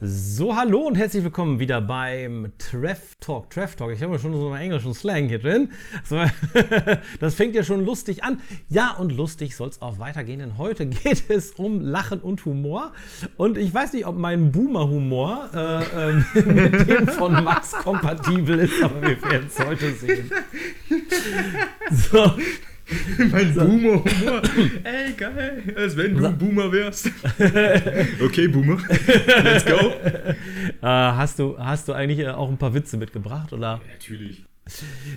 So, hallo und herzlich willkommen wieder beim Treff Talk. Treff Talk, ich habe ja schon so einen englischen Slang hier drin. Das fängt ja schon lustig an. Ja, und lustig soll es auch weitergehen, denn heute geht es um Lachen und Humor. Und ich weiß nicht, ob mein Boomer-Humor äh, äh, mit dem von Max kompatibel ist, aber wir werden es heute sehen. So. mein Boomer-Humor. Ey, geil. Als wenn du Boomer wärst. okay, Boomer. Let's go. Äh, hast, du, hast du eigentlich äh, auch ein paar Witze mitgebracht? Oder? Ja, natürlich.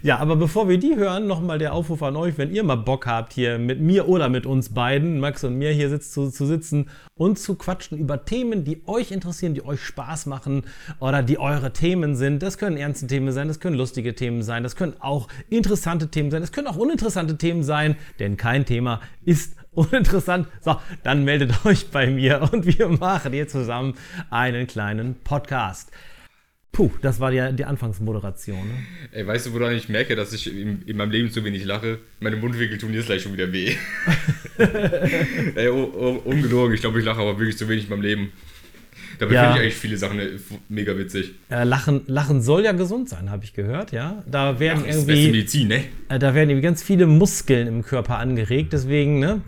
Ja, aber bevor wir die hören, nochmal der Aufruf an euch, wenn ihr mal Bock habt, hier mit mir oder mit uns beiden, Max und mir hier sitzt, zu, zu sitzen und zu quatschen über Themen, die euch interessieren, die euch Spaß machen oder die eure Themen sind. Das können ernste Themen sein, das können lustige Themen sein, das können auch interessante Themen sein, das können auch uninteressante Themen sein, denn kein Thema ist uninteressant. So, dann meldet euch bei mir und wir machen hier zusammen einen kleinen Podcast. Puh, das war die, die Anfangsmoderation. Ne? Ey, weißt du, woran ich merke, dass ich in, in, meinem Leben zu wenig lache? Meine Mundwinkel tun jetzt gleich schon wieder weh. Ey, oh, oh, ungelogen, ich glaube, ich lache aber wirklich zu wenig in meinem Leben. Dabei ja. finde ich eigentlich viele Sachen äh, mega witzig. Äh, Lachen, Lachen soll ja gesund sein, habe ich gehört, ja. Da werden ja, irgendwie. Medizin, ne? Äh, da werden irgendwie ganz viele Muskeln im Körper angeregt, deswegen, ne?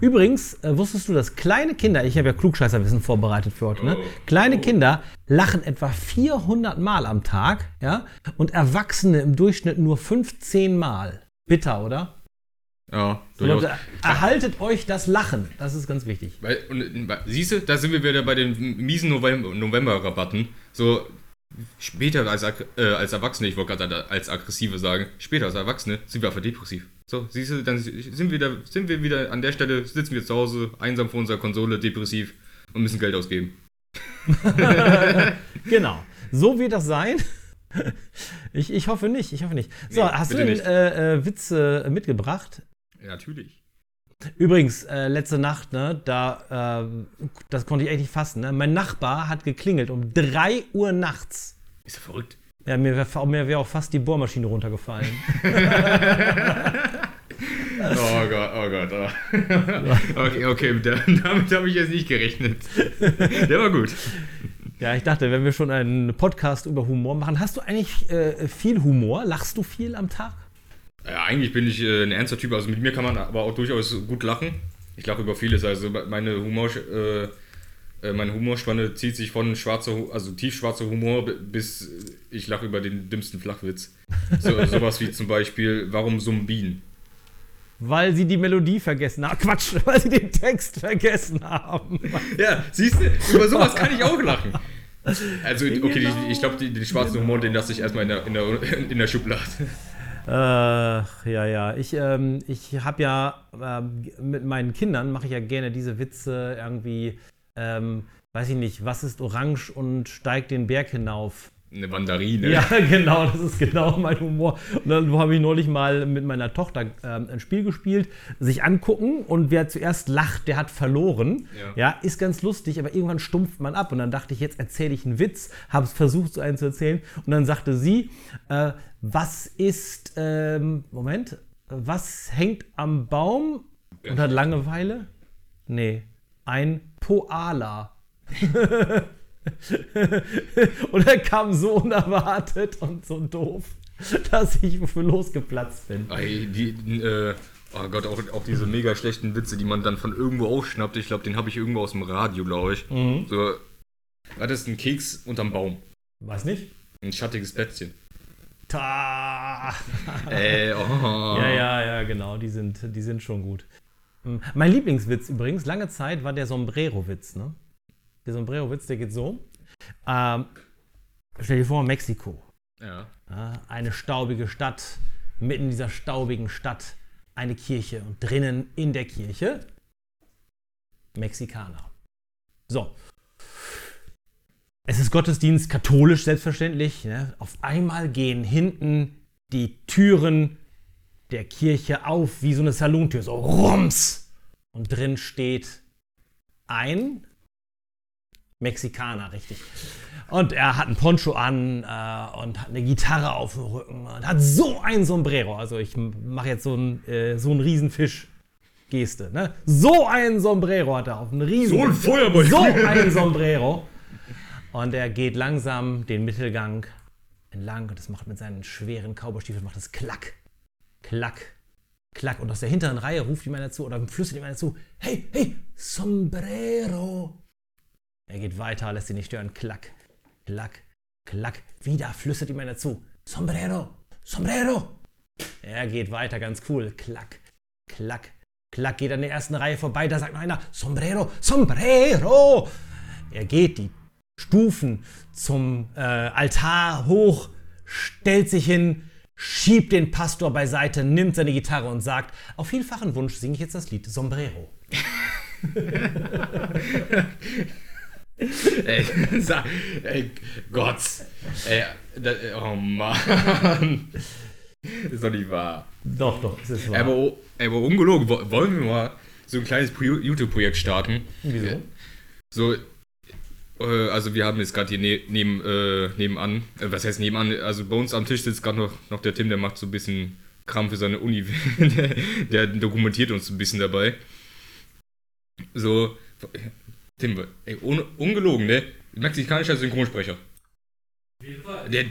Übrigens, äh, wusstest du, dass kleine Kinder, ich habe ja Klugscheißerwissen vorbereitet für heute, ne? Oh. Kleine oh. Kinder lachen etwa 400 Mal am Tag, ja? Und Erwachsene im Durchschnitt nur 15 Mal. Bitter, oder? Ja, durchaus. So, erhaltet euch das Lachen, das ist ganz wichtig. Weil, siehst du, da sind wir wieder bei den miesen November-Rabatten. So, Später als, äh, als Erwachsene, ich wollte gerade als Aggressive sagen, später als Erwachsene sind wir einfach depressiv. So, siehst du, dann sind wir, wieder, sind wir wieder an der Stelle, sitzen wir zu Hause, einsam vor unserer Konsole, depressiv und müssen Geld ausgeben. genau. So wird das sein. Ich, ich hoffe nicht, ich hoffe nicht. So, nee, hast du denn äh, äh, Witze mitgebracht? Ja, natürlich. Übrigens, äh, letzte Nacht, ne, da, äh, das konnte ich echt nicht fassen. Ne? Mein Nachbar hat geklingelt um 3 Uhr nachts. Ist er verrückt? Ja, mir wäre wär auch fast die Bohrmaschine runtergefallen. oh Gott, oh Gott. Oh. Okay, okay, damit habe ich jetzt nicht gerechnet. Der war gut. Ja, ich dachte, wenn wir schon einen Podcast über Humor machen, hast du eigentlich äh, viel Humor? Lachst du viel am Tag? Ja, eigentlich bin ich äh, ein ernster Typ, also mit mir kann man aber auch durchaus gut lachen. Ich lache über vieles, also meine Humor, äh, äh, meine Humorspanne zieht sich von schwarzer, also tiefschwarzer Humor bis ich lache über den dümmsten Flachwitz. So, sowas wie zum Beispiel, warum summen Bienen? Weil sie die Melodie vergessen haben. Quatsch, weil sie den Text vergessen haben. Ja, siehst du, über sowas kann ich auch lachen. Also, okay, genau. ich, ich glaube, den schwarzen Humor, den lasse ich erstmal in der, in der, in der Schublade. Äh, ja, ja. Ich, ähm, ich habe ja äh, mit meinen Kindern mache ich ja gerne diese Witze irgendwie, ähm, weiß ich nicht, was ist orange und steigt den Berg hinauf? Eine Mandarine. Ja, genau, das ist genau mein Humor. Und dann habe ich neulich mal mit meiner Tochter ähm, ein Spiel gespielt, sich angucken und wer zuerst lacht, der hat verloren. Ja. ja. ist ganz lustig, aber irgendwann stumpft man ab. Und dann dachte ich, jetzt erzähle ich einen Witz, habe es versucht, so einen zu erzählen. Und dann sagte sie, äh, was ist, ähm, Moment, was hängt am Baum und hat Langeweile? Nee, ein Poala. und er kam so unerwartet und so doof, dass ich für losgeplatzt bin. Ey, die, äh, oh Gott, auch, auch diese mega schlechten Witze, die man dann von irgendwo ausschnappt. Ich glaube, den habe ich irgendwo aus dem Radio, glaube ich. Mhm. So, was ist ein Keks unterm Baum? Weiß nicht. Ein schattiges Plätzchen. Ta. Ey, oh. Ja, ja, ja, genau, die sind, die sind schon gut. Hm, mein Lieblingswitz übrigens, lange Zeit war der Sombrero-Witz, ne? Der Sombrero-Witz, der geht so. Ähm, stell dir vor, Mexiko. Ja. Eine staubige Stadt, mitten in dieser staubigen Stadt eine Kirche und drinnen in der Kirche Mexikaner. So. Es ist Gottesdienst katholisch selbstverständlich. Ne? Auf einmal gehen hinten die Türen der Kirche auf wie so eine Salontür, so rums. Und drin steht ein Mexikaner, richtig. Und er hat einen Poncho an äh, und hat eine Gitarre auf dem Rücken und hat so ein Sombrero. Also ich mache jetzt so einen, äh, so einen Riesenfisch-Geste. Ne? So ein Sombrero hat er auf. Einen riesen, so ein Feuerball. So ein Sombrero. Und er geht langsam den Mittelgang entlang und es macht mit seinen schweren Cowboystiefeln macht es klack, klack, klack. Und aus der hinteren Reihe ruft ihm einer zu oder flüstert ihm einer zu: Hey, hey, Sombrero! Er geht weiter, lässt sich nicht stören. Klack, klack, klack. Wieder flüstert ihm einer zu: Sombrero, Sombrero! Er geht weiter, ganz cool. Klack, klack, klack. Geht an der ersten Reihe vorbei. Da sagt noch einer: Sombrero, Sombrero! Er geht die Stufen zum äh, Altar hoch, stellt sich hin, schiebt den Pastor beiseite, nimmt seine Gitarre und sagt: Auf vielfachen Wunsch singe ich jetzt das Lied Sombrero. ey, sag, ey, Gott. Ey, da, oh Mann. ist doch nicht wahr. Doch, doch, es ist wahr. Aber, aber ungelogen, wo- wollen wir mal so ein kleines Pro- YouTube-Projekt starten? Wieso? So, äh, also wir haben jetzt gerade hier ne neben, äh, nebenan, äh, was heißt nebenan, also bei uns am Tisch sitzt gerade noch, noch der Tim, der macht so ein bisschen Kram für seine Uni, der, der dokumentiert uns ein bisschen dabei. So, Tim, ey, un, ungelogen, ne? Mexikanischer Synchronsprecher. Der,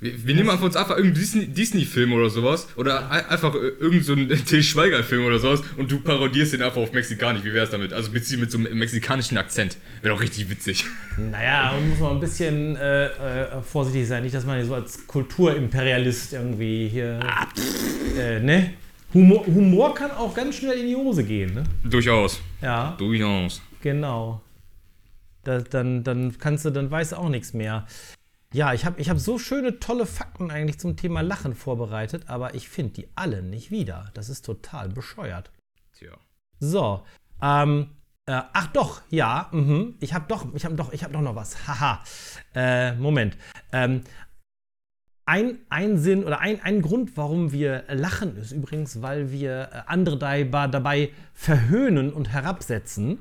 wir, wir nehmen einfach uns einfach irgendeinen Disney- Disney-Film oder sowas oder ein- einfach äh, irgendeinen so einen Til Schweiger-Film oder sowas und du parodierst den einfach auf Mexikanisch. Wie wär's damit? Also mit, mit so einem mexikanischen Akzent. Wäre doch richtig witzig. Naja, man muss man ein bisschen äh, äh, vorsichtig sein. Nicht, dass man hier so als Kulturimperialist irgendwie hier. Äh, ne? Humor, Humor kann auch ganz schnell in die Hose gehen, ne? Durchaus. Ja, Durchaus. Genau. Da, dann, dann kannst du, dann weißt du auch nichts mehr. Ja, ich habe ich hab so schöne, tolle Fakten eigentlich zum Thema Lachen vorbereitet, aber ich finde die alle nicht wieder. Das ist total bescheuert. Tja. So, ähm, äh, ach doch, ja, mhm, ich habe doch, ich habe doch, ich habe doch noch was. Haha. Äh, Moment. Ähm, ein, ein Sinn oder ein, ein Grund, warum wir lachen, ist übrigens, weil wir äh, andere dabei, dabei verhöhnen und herabsetzen.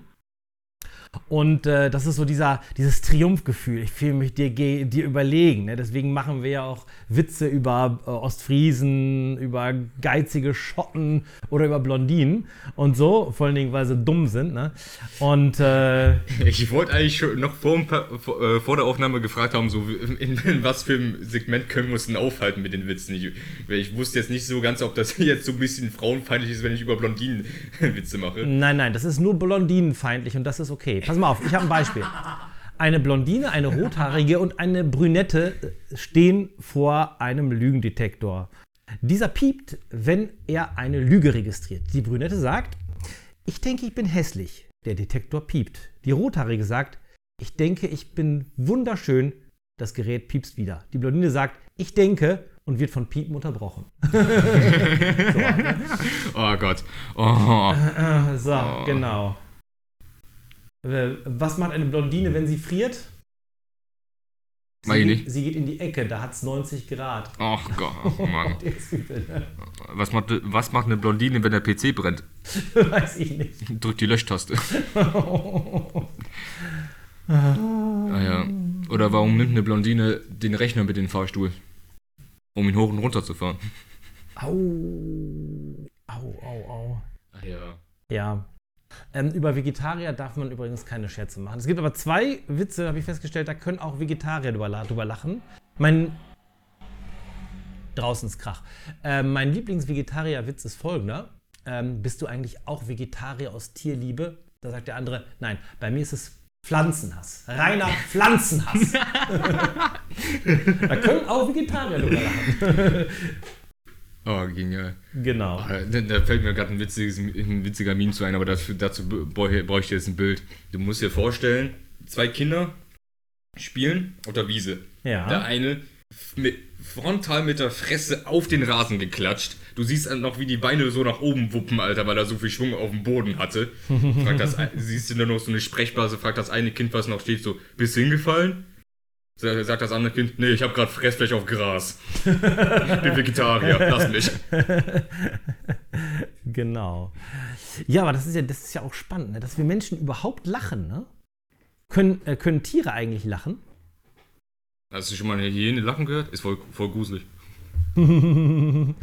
Und äh, das ist so dieser, dieses Triumphgefühl. Ich fühle mich dir, dir überlegen. Ne? Deswegen machen wir ja auch Witze über äh, Ostfriesen, über geizige Schotten oder über Blondinen und so. Vor allen Dingen, weil sie dumm sind. Ne? Und äh, Ich wollte eigentlich schon noch vor, vor, äh, vor der Aufnahme gefragt haben, so in, in was für einem Segment können wir uns denn aufhalten mit den Witzen. Ich, ich wusste jetzt nicht so ganz, ob das jetzt so ein bisschen frauenfeindlich ist, wenn ich über Blondinen Witze mache. nein, nein, das ist nur blondinenfeindlich und das ist okay. Pass mal auf, ich habe ein Beispiel. Eine Blondine, eine rothaarige und eine Brünette stehen vor einem Lügendetektor. Dieser piept, wenn er eine Lüge registriert. Die Brünette sagt, ich denke, ich bin hässlich. Der Detektor piept. Die Rothaarige sagt, ich denke, ich bin wunderschön. Das Gerät piepst wieder. Die Blondine sagt, ich denke und wird von Piepen unterbrochen. Oh Gott. Oh. Äh, So, genau. Äh, Was macht eine Blondine, wenn sie friert? Sie, ich geht- nicht. sie geht in die Ecke, da hat es 90 Grad. Ach Gott, oh Mann. Ne? Was macht, was macht eine Blondine, wenn der PC brennt? Weiß ich nicht. Drückt die Löschtaste. ah ja. Oder warum nimmt eine Blondine den Rechner mit in den Fahrstuhl? Um ihn hoch und runter zu fahren. Au. Au, au, au. Ah ja. Ja. Ähm, über Vegetarier darf man übrigens keine Scherze machen. Es gibt aber zwei Witze, habe ich festgestellt, da können auch Vegetarier drüber, drüber lachen. Mein. Draußen ist Krach. Ähm, mein Lieblings-Vegetarier-Witz ist folgender. Ähm, bist du eigentlich auch Vegetarier aus Tierliebe? Da sagt der andere, nein, bei mir ist es Pflanzenhass. Reiner Pflanzenhass. da können auch Vegetarier drüber lachen. Oh, genial. Genau. Ah, Da, da fällt mir gerade ein, ein witziger Meme zu ein, aber dafür, dazu bräuchte ich jetzt ein Bild. Du musst dir vorstellen, zwei Kinder spielen auf der Wiese. Ja. Der eine mit, frontal mit der Fresse auf den Rasen geklatscht. Du siehst dann noch, wie die Beine so nach oben wuppen, Alter, weil er so viel Schwung auf dem Boden hatte. Fragt das, siehst du dann noch so eine Sprechblase, fragt das eine Kind, was noch steht, so, bist du hingefallen? Sa- Sagt das andere Kind, nee, ich habe gerade Fressfläche auf Gras. Bin Vegetarier, lass mich. Genau. Ja, aber das ist ja, das ist ja auch spannend, ne? dass wir Menschen überhaupt lachen. Ne? Können, äh, können Tiere eigentlich lachen? Hast du schon mal eine Hyäne lachen gehört? Ist voll, voll gruselig.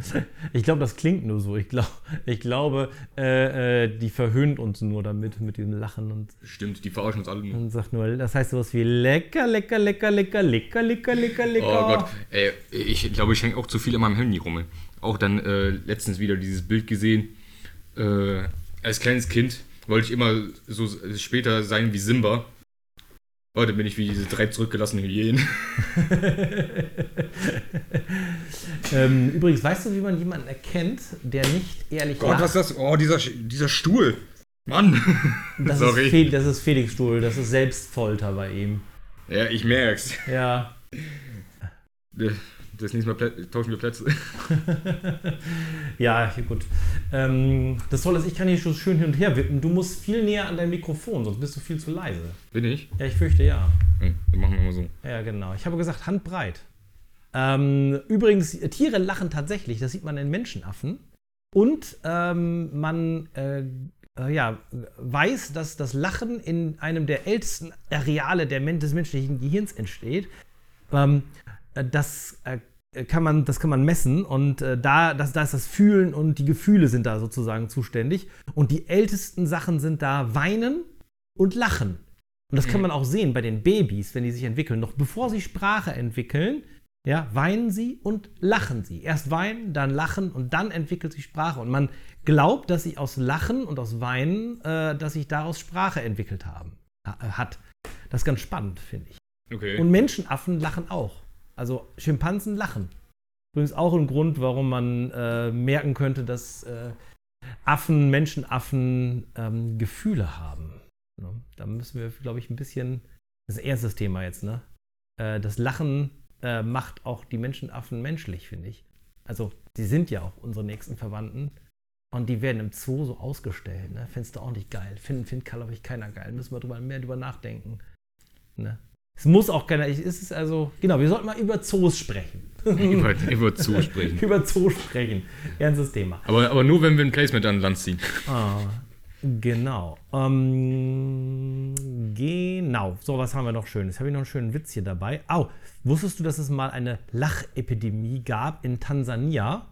ich glaube, das klingt nur so. Ich, glaub, ich glaube, äh, äh, die verhöhnt uns nur damit, mit diesem Lachen und, Stimmt, die verarschen uns alle nur. und sagt nur, das heißt sowas wie lecker, lecker, lecker, lecker, lecker, lecker, lecker, lecker. Oh Gott, ey, ich glaube, ich hänge auch zu viel in meinem Handy rum. Auch dann äh, letztens wieder dieses Bild gesehen. Äh, als kleines Kind wollte ich immer so später sein wie Simba. Heute bin ich wie diese drei zurückgelassenen Hyänen. ähm, übrigens, weißt du, wie man jemanden erkennt, der nicht ehrlich Gott, was ist das? Oh, dieser, dieser Stuhl. Mann. Das, Sorry. Ist das ist Felix Stuhl, das ist Selbstfolter bei ihm. Ja, ich merk's. Ja. Das nächste Mal tauschen wir Plätze. ja, gut. Ähm, das Tolle ist, ich kann hier schon schön hin und her wippen. Du musst viel näher an dein Mikrofon, sonst bist du viel zu leise. Bin ich? Ja, ich fürchte ja. Hm, dann machen wir mal so. Ja, genau. Ich habe gesagt, handbreit. Ähm, übrigens, Tiere lachen tatsächlich, das sieht man in Menschenaffen. Und ähm, man äh, äh, ja, weiß, dass das Lachen in einem der ältesten Areale der, des menschlichen Gehirns entsteht. Ähm, äh, das, äh, kann man, das kann man messen und äh, da, das, da ist das Fühlen und die Gefühle sind da sozusagen zuständig. Und die ältesten Sachen sind da Weinen und Lachen. Und das kann Mhm. man auch sehen bei den Babys, wenn die sich entwickeln. Noch bevor sie Sprache entwickeln, ja, weinen sie und lachen sie. Erst weinen, dann lachen und dann entwickelt sich Sprache. Und man glaubt, dass sie aus Lachen und aus Weinen, äh, dass sich daraus Sprache entwickelt haben, äh, hat. Das ist ganz spannend, finde ich. Okay. Und Menschenaffen lachen auch. Also Schimpansen lachen. Übrigens auch ein Grund, warum man äh, merken könnte, dass äh, Affen, Menschenaffen ähm, Gefühle haben. Ne? Da müssen wir, glaube ich, ein bisschen. Das ist ein Thema jetzt, ne? Äh, das Lachen äh, macht auch die Menschenaffen menschlich, finde ich. Also, die sind ja auch unsere nächsten Verwandten. Und die werden im Zoo so ausgestellt. Ne? Findest du auch nicht geil? Finden, find, glaube ich, keiner geil. Müssen wir drüber, mehr drüber nachdenken. Ne? Es muss auch keiner. Es ist also. Genau, wir sollten mal über Zoos sprechen. über, über zusprechen. über Zoos sprechen. Ernstes Thema. Aber, aber nur, wenn wir ein Placement an Land ziehen. Ah, genau. Ähm, genau. So, was haben wir noch Schönes? Habe ich noch einen schönen Witz hier dabei? Au, wusstest du, dass es mal eine Lachepidemie gab in Tansania?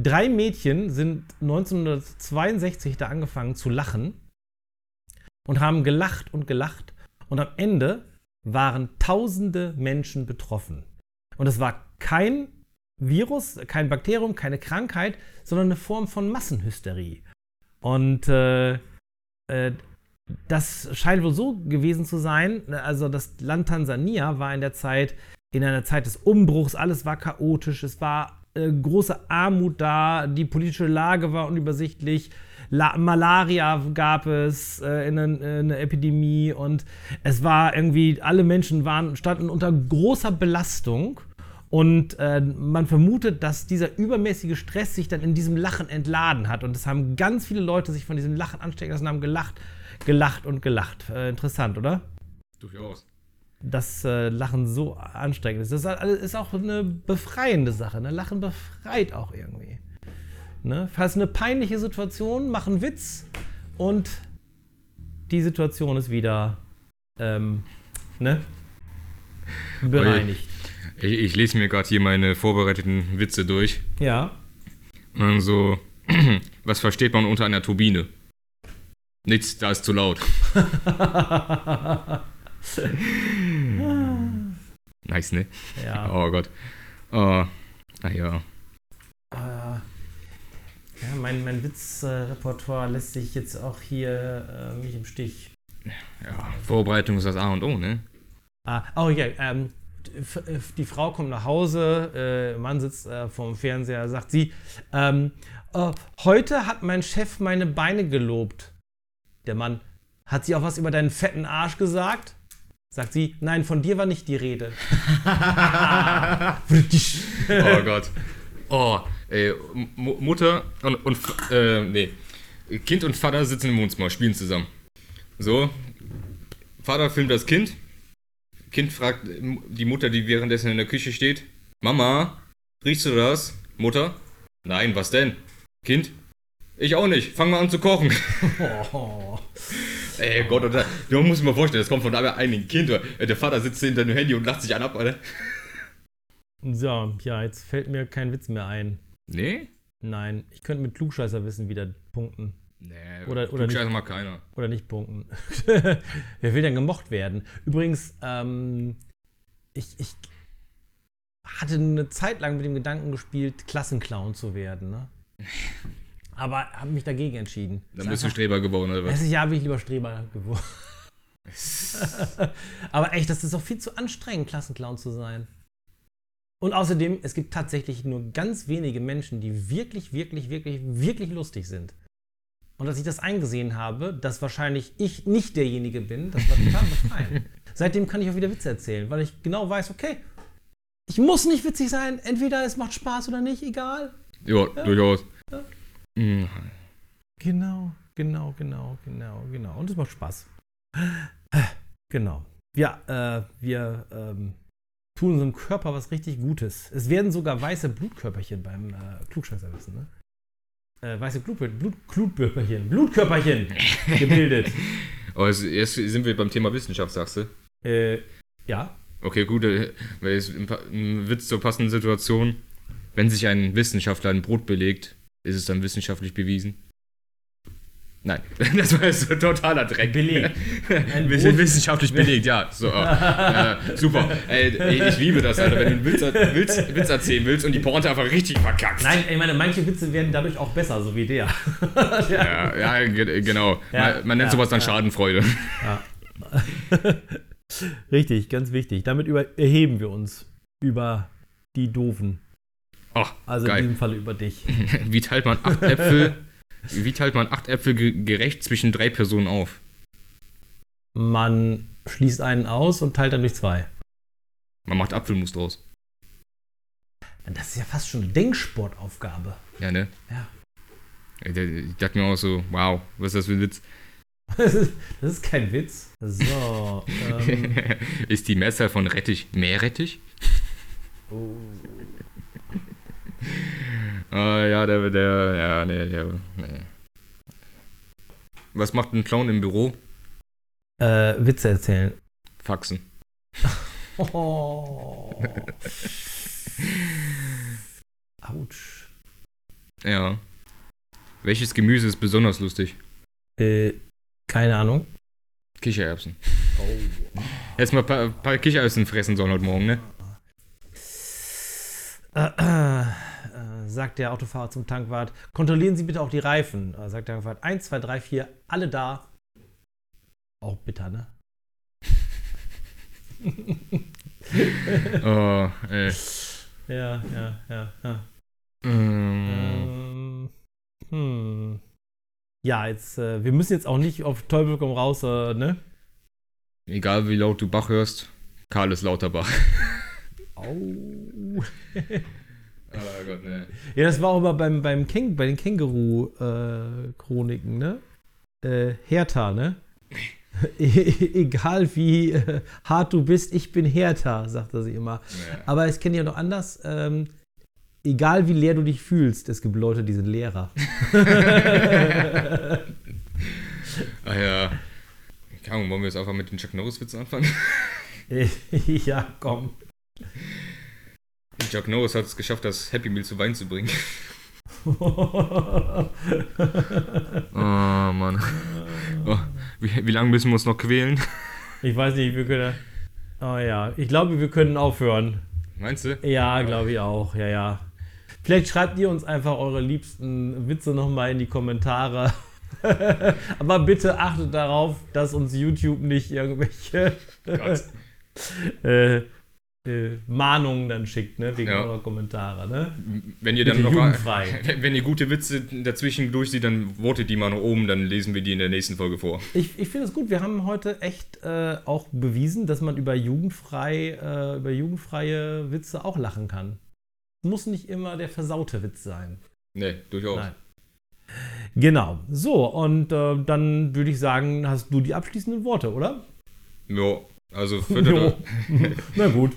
Drei Mädchen sind 1962 da angefangen zu lachen und haben gelacht und gelacht. Und am Ende waren tausende Menschen betroffen. Und es war kein Virus, kein Bakterium, keine Krankheit, sondern eine Form von Massenhysterie. Und äh, äh, das scheint wohl so gewesen zu sein. Also das Land Tansania war in der Zeit, in einer Zeit des Umbruchs, alles war chaotisch, es war äh, große Armut da, die politische Lage war unübersichtlich. La Malaria gab es, äh, in eine, eine Epidemie und es war irgendwie, alle Menschen waren, standen unter großer Belastung und äh, man vermutet, dass dieser übermäßige Stress sich dann in diesem Lachen entladen hat. Und es haben ganz viele Leute sich von diesem Lachen anstecken lassen und haben gelacht, gelacht und gelacht. Äh, interessant, oder? Durchaus. Dass äh, Lachen so anstrengend ist. Das ist auch eine befreiende Sache. Ne? Lachen befreit auch irgendwie. Ne? Falls eine peinliche Situation, mach einen Witz und die Situation ist wieder ähm, ne? bereinigt. Ich, ich lese mir gerade hier meine vorbereiteten Witze durch. Ja. Und dann so, was versteht man unter einer Turbine? Nichts, da ist zu laut. Nice, ne? ja. Oh Gott. Oh, naja. Ja, mein, mein Witzrepertoire lässt sich jetzt auch hier äh, mich im Stich. Ja, Vorbereitung ist das A und O, ne? Ah, oh ja, ähm, die Frau kommt nach Hause, äh, Mann sitzt äh, vorm Fernseher, sagt sie, ähm, äh, heute hat mein Chef meine Beine gelobt. Der Mann, hat sie auch was über deinen fetten Arsch gesagt? Sagt sie, nein, von dir war nicht die Rede. Oh Gott. Oh, ey, M Mutter und, und äh, nee. Kind und Vater sitzen im Wohnzimmer, spielen zusammen. So, Vater filmt das Kind. Kind fragt die Mutter, die währenddessen in der Küche steht: Mama, riechst du das? Mutter? Nein, was denn? Kind? Ich auch nicht. Fang mal an zu kochen. oh. Ey Gott, oder, du musst dir mal vorstellen, das kommt von einem einigen Kind. Oder? Der Vater sitzt hinter dem Handy und lacht sich an ab, Alter. So, ja, jetzt fällt mir kein Witz mehr ein. Nee? Nein, ich könnte mit Klugscheißer wissen wieder punkten. Nee, Oder- oder Klugscheißer nicht. mag keiner. Oder nicht punkten. Wer will denn gemocht werden? Übrigens, ähm, ich, ich hatte eine Zeit lang mit dem Gedanken gespielt, Klassenclown zu werden. Ne? Aber habe mich dagegen entschieden. Dann Ist bist du Streber geworden, oder was? Jahr bin ich lieber Streber geworden. Aber echt, das ist doch viel zu anstrengend, Klassenclown zu sein. Und außerdem, es gibt tatsächlich nur ganz wenige Menschen, die wirklich, wirklich, wirklich, wirklich lustig sind. Und als ich das eingesehen habe, dass wahrscheinlich ich nicht derjenige bin, das war total befreiend. Seitdem kann ich auch wieder Witze erzählen, weil ich genau weiß, okay, ich muss nicht witzig sein, entweder es macht Spaß oder nicht, egal. Ja, durchaus. Ja. Mhm. Genau, genau, genau, genau, genau. Und es macht Spaß. Genau. Ja, äh, wir ähm, tun unserem Körper was richtig Gutes. Es werden sogar weiße Blutkörperchen beim äh, Klugscheißer wissen, ne? Äh, weiße Blut, Blut, Blutkörperchen, Blutkörperchen gebildet. Aber jetzt, jetzt sind wir beim Thema Wissenschaft, sagst du? äh, ja. Okay, gut, äh, ein Witz zur passenden Situation. Wenn sich ein Wissenschaftler ein Brot belegt, ist es dann wissenschaftlich bewiesen? Nein, das war jetzt so totaler Dreck. Belegt. Ein sind wissenschaftlich belegt, ja. So, äh, super. Ey, ey, ich liebe das, Alter, wenn du einen Witz, Witz, Witz erzählen willst und die Pointe einfach richtig verkackst. Nein, ich meine, manche Witze werden dadurch auch besser, so wie der. Ja, ja, ge- genau. Ja, man, man nennt ja, sowas dann ja. Schadenfreude. Richtig, ganz wichtig. Damit über, erheben wir uns über die Doofen. Ach, Also in geil. diesem Falle über dich. Wie teilt man acht Äpfel, wie teilt man acht Äpfel ge gerecht zwischen drei Personen auf? Man schließt einen aus und teilt dann durch zwei. Man macht Apfelmus draus. Das ist ja fast schon eine Denksportaufgabe. Ja, ne? Ja. Ich dachte mir auch so, wow, was ist das für ein Witz? Das ist, kein Witz. So. Ähm, ist die Mehrzahl von Rettich Meerrettich? oh. Ah, ja, der, der, ja, nee, der, nee. Was macht ein Clown im Büro? äh, Witze erzählen. Faxen. Oh. Autsch. Ja. Welches Gemüse ist besonders lustig? Äh, keine Ahnung. Kichererbsen. Oh. Jetzt mal ein paar, paar Kichererbsen fressen sollen heute Morgen, ne? Äh, äh, äh, sagt der Autofahrer zum Tankwart, kontrollieren Sie bitte auch die Reifen. Äh, sagt der Tankwart, 1, 2, 3, 4, alle da. Auch bitter, ne? Oh, ey. Ja, ja, ja, ja. Ähm, Ähm, hm. Ja, jetzt, äh, wir müssen jetzt auch nicht auf Teufel komm raus, äh, ne? egal wie laut du Bach hörst, Karl ist Lauterbach. Au. Oh Gott, ne. Ja, das war auch immer beim, beim Käng, bei den Känguru-Chroniken, ne? Äh, Hertha, ne? Egal wie äh, hart du bist, ich bin Hertha, sagte sie immer. Ja. Aber es kenne ich auch noch anders. Ähm, egal wie leer du dich fühlst, es gibt Leute, die sind Lehrer. Ah ja. Keine Ahnung, wollen wir jetzt einfach mit den Chuck Norris-Witzen anfangen? ja, komm. Chuck Norris hat es geschafft, das Happy Meal zu Wein zu bringen. Oh, Mann. Oh, wie, wie lange müssen wir uns noch quälen? ich weiß nicht, wir können. Oh ja, ich glaube, wir können aufhören. Meinst du? Ja, glaube ich auch. Ja, ja. Vielleicht schreibt ihr uns einfach eure liebsten Witze nochmal in die Kommentare. Aber bitte achtet darauf, dass uns YouTube nicht irgendwelche Gott. äh, äh, Mahnungen dann schickt, ne? Wegen Ja. eurer Kommentare, ne? Wenn ihr Bitte dann noch jugendfrei. wenn, ihr gute Witze dazwischen durchsieht, dann votet die mal nach oben, dann lesen wir die in der nächsten Folge vor. Ich, ich finde es gut, wir haben heute echt äh, auch bewiesen, dass man über, jugendfrei, äh, über jugendfreie Witze auch lachen kann. Muss nicht immer der versaute Witz sein. Ne, durchaus. Nein. Genau. So, und äh, dann würde ich sagen, hast du die abschließenden Worte, oder? Ja, also Jo. Na gut.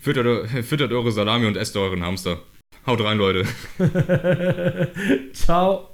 Füttert, füttert eure Salami und esst euren Hamster. Haut rein, Leute. Ciao.